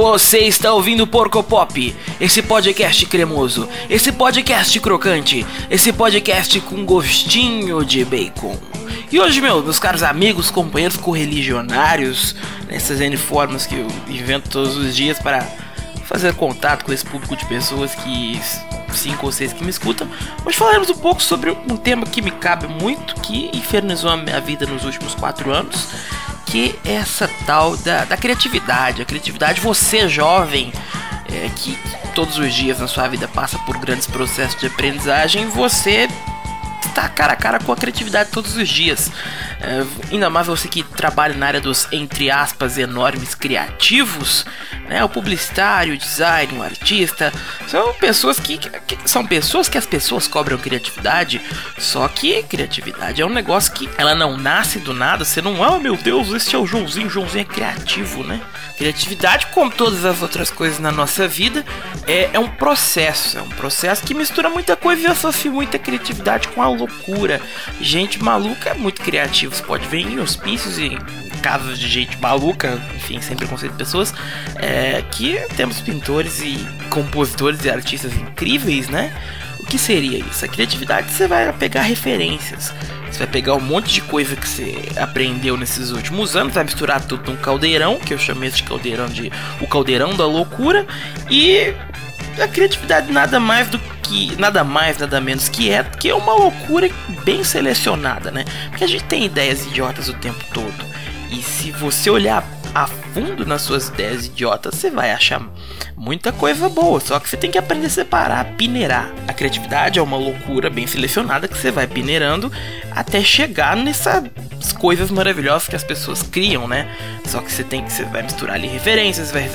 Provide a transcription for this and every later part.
Você está ouvindo Porco Pop, esse podcast cremoso, esse podcast crocante, esse podcast com gostinho de bacon. E hoje, meu, meus caros amigos, companheiros correligionários, nessas N formas que eu invento todos os dias para fazer contato com esse público de pessoas que cinco ou seis que me escutam, hoje falaremos um pouco sobre um tema que me cabe muito, que infernizou a minha vida nos últimos quatro anos, que essa tal da, da criatividade. A criatividade, você jovem, é, que todos os dias na sua vida passa por grandes processos de aprendizagem, você está cara a cara com a criatividade todos os dias. É, ainda mais você que trabalha na área dos, entre aspas, enormes criativos, né? O publicitário, o design, o artista, são pessoas que, que, são pessoas que as pessoas cobram criatividade, só que criatividade é um negócio que ela não nasce do nada, você não, ah, oh, meu Deus, esse é o Joãozinho, Joãozinho é criativo, né? Criatividade, como todas as outras coisas na nossa vida, é, é um processo, é um processo que mistura muita coisa e associa muita criatividade com a loucura. Gente maluca é muito criativa, você pode ver em hospícios e casos de gente maluca, enfim, sem preconceito de pessoas, é, que temos pintores e compositores e artistas incríveis, né? O que seria isso? A criatividade você vai pegar referências. Você vai pegar um monte de coisa que você aprendeu nesses últimos anos, vai misturar tudo num caldeirão, que eu chamei de caldeirão de o caldeirão da loucura, e a criatividade nada mais do que nada mais, nada menos que é que é uma loucura bem selecionada, né? Porque a gente tem ideias idiotas o tempo todo. E se você olhar a fundo nas suas ideias idiotas, você vai achar muita coisa boa. Só que você tem que aprender a separar, a peneirar. A criatividade é uma loucura bem selecionada que você vai peneirando até chegar nessas coisas maravilhosas que as pessoas criam, né? Só que você tem que você vai misturar ali referências, vai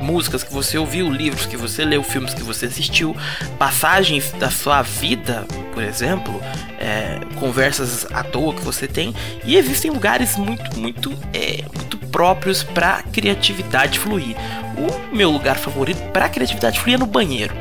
músicas que você ouviu, livros que você leu, filmes que você assistiu, passagens da sua vida, por exemplo, é, conversas à toa que você tem, e existem lugares muito, muito, é, muito próprios para criatividade fluir. O meu lugar favorito para criatividade fluir é no banheiro.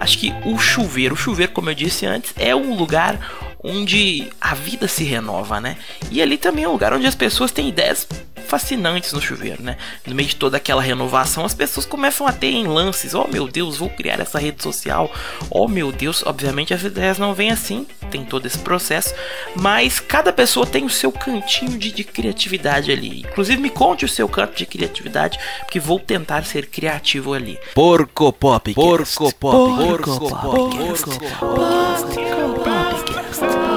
Acho que o chuveiro, o chuveiro, como eu disse antes, é um lugar onde a vida se renova, né? E ali também é um lugar onde as pessoas têm ideias fascinantes no chuveiro, né? No meio de toda aquela renovação, as pessoas começam a ter em lances: oh meu Deus, vou criar essa rede social. Oh meu Deus, obviamente as ideias não vêm assim, tem todo esse processo, mas cada pessoa tem o seu cantinho de, de criatividade ali. Inclusive, me conte o seu canto de criatividade, porque vou tentar ser criativo ali. Porco Pop, Porco Pop, Porco Pop, Porco Pop, Porco Pop.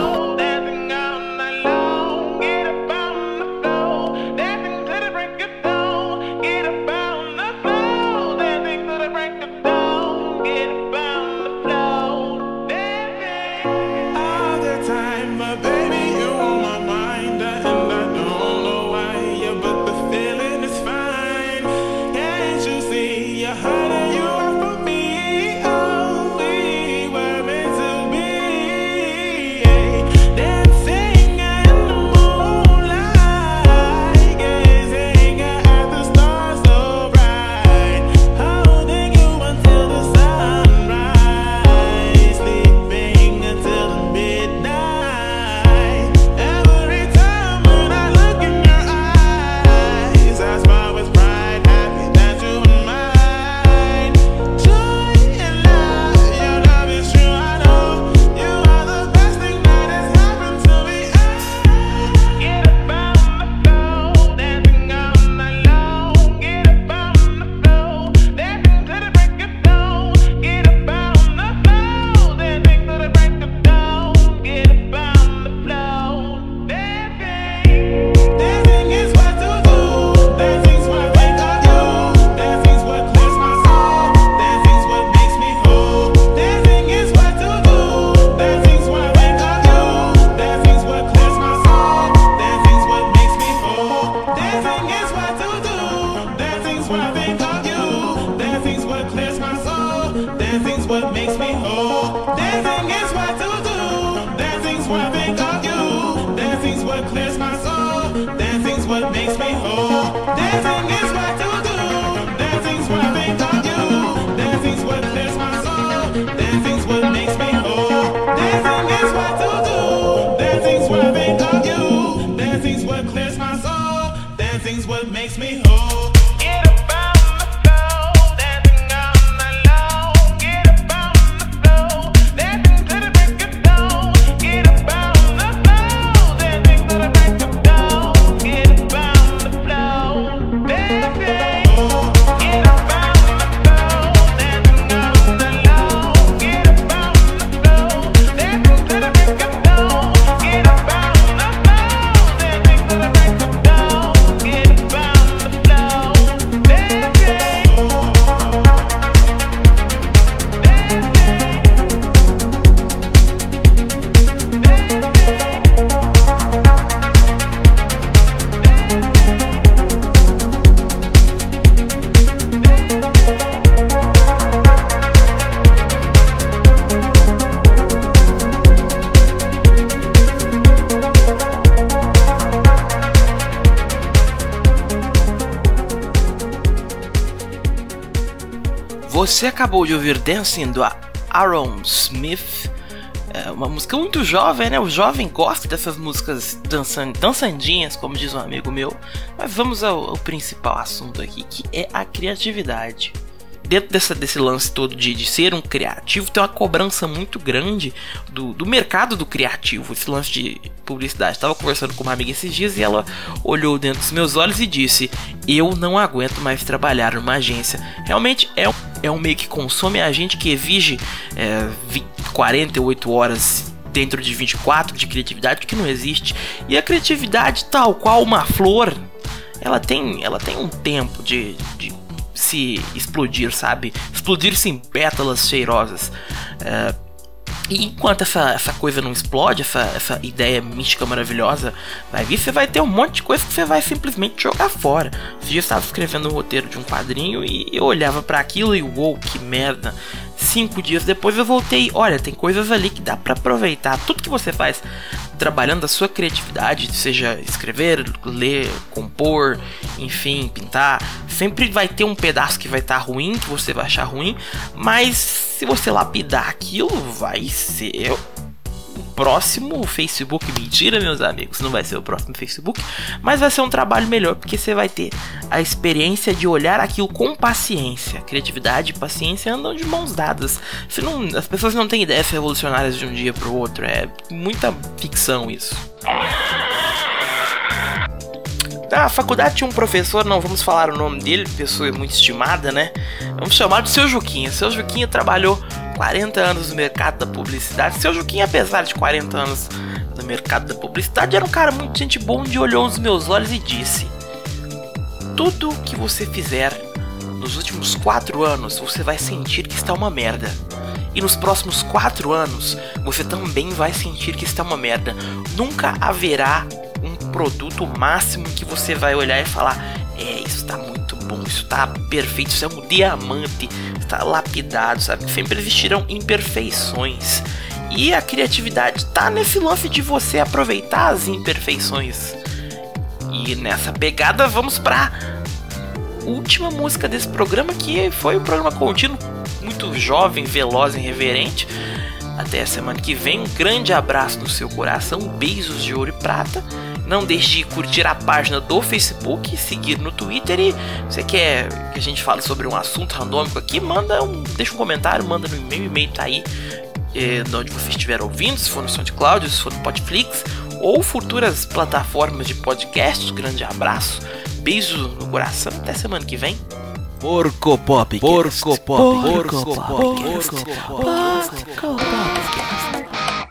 Você acabou de ouvir Dancing do Aaron Smith. É uma música muito jovem, né? O jovem gosta dessas músicas dançan dançandinhas, como diz um amigo meu. Mas vamos ao, ao principal assunto aqui, que é a criatividade dentro dessa, desse lance todo de, de ser um criativo, tem uma cobrança muito grande do, do mercado do criativo, esse lance de publicidade. Estava conversando com uma amiga esses dias e ela olhou dentro dos meus olhos e disse: Eu não aguento mais trabalhar numa agência. Realmente é um, é um meio que consome a gente que exige é, 20, 48 horas dentro de 24 de criatividade que não existe. E a criatividade, tal qual uma flor, ela tem, ela tem um tempo de, de se explodir, sabe? Explodir-se em pétalas cheirosas. É, e enquanto essa, essa coisa não explode, essa, essa ideia mística maravilhosa vai vir, você vai ter um monte de coisa que você vai simplesmente jogar fora. Você já estava escrevendo um roteiro de um quadrinho e eu olhava para aquilo e uou, que merda. Cinco dias depois eu voltei. Olha, tem coisas ali que dá para aproveitar. Tudo que você faz trabalhando a sua criatividade, seja escrever, ler, compor, enfim, pintar, sempre vai ter um pedaço que vai estar tá ruim, que você vai achar ruim, mas se você lapidar aquilo, vai ser próximo Facebook. Mentira, meus amigos, não vai ser o próximo Facebook, mas vai ser um trabalho melhor porque você vai ter a experiência de olhar aquilo com paciência. Criatividade e paciência andam de mãos dadas. Você não, as pessoas não têm ideias revolucionárias de um dia para o outro, é muita ficção isso. Na faculdade tinha um professor, não vamos falar o nome dele, pessoa muito estimada, né? Vamos chamar de seu Juquinha. Seu Juquinha trabalhou 40 anos no mercado da publicidade. Seu Juquinha, apesar de 40 anos no mercado da publicidade, era um cara muito gente bom onde olhou nos meus olhos e disse: Tudo que você fizer nos últimos 4 anos, você vai sentir que está uma merda. E nos próximos 4 anos, você também vai sentir que está uma merda. Nunca haverá um produto máximo que você vai olhar e falar: É, isso está muito bom, isso está perfeito, isso é um diamante tá lapidado, sabe? Sempre existirão imperfeições. E a criatividade tá nesse lance de você aproveitar as imperfeições. E nessa pegada vamos pra última música desse programa que foi um programa contínuo, muito jovem, veloz e reverente. Até a semana que vem, um grande abraço no seu coração, beijos de ouro e prata. Não deixe de curtir a página do Facebook, seguir no Twitter e você quer que a gente fale sobre um assunto randômico aqui, manda um, deixa um comentário, manda no e-mail, e-mail tá aí é, de onde você estiver ouvindo, se for no SoundCloud, se for no Podflix ou futuras plataformas de podcast. Grande abraço, beijo no coração, até semana que vem. Porco Pop. Porco Pop. Porco Pop. Porco Pop. Porco Pop. Porco Pop.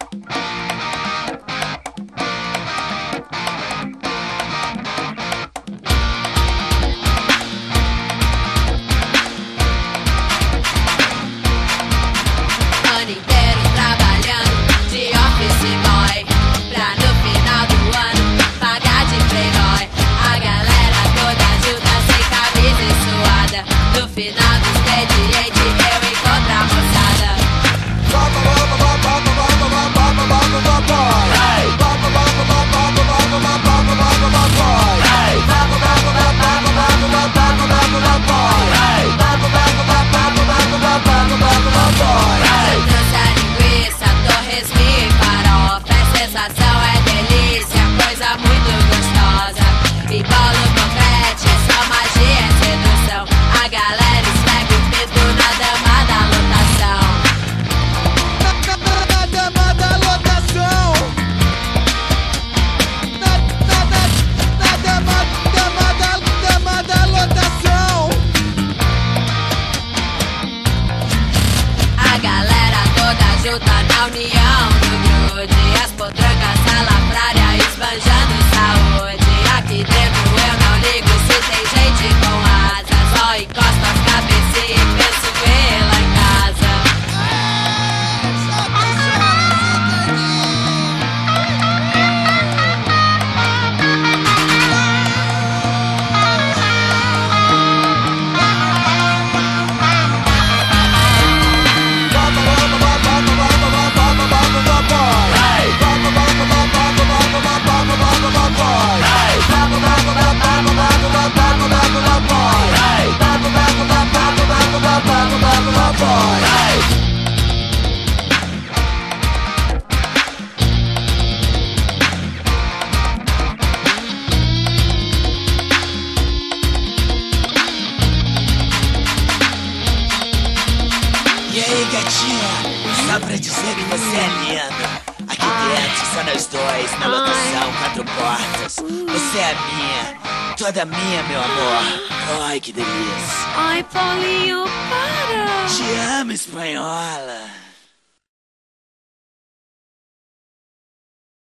Gatinha, só pra dizer que você é lindo. Aqui dentro, só nós dois, na lotação, quatro portas. Você é minha, toda minha, meu amor. Ai, que delícia. Ai, Paulinho, para! Te amo, espanhola.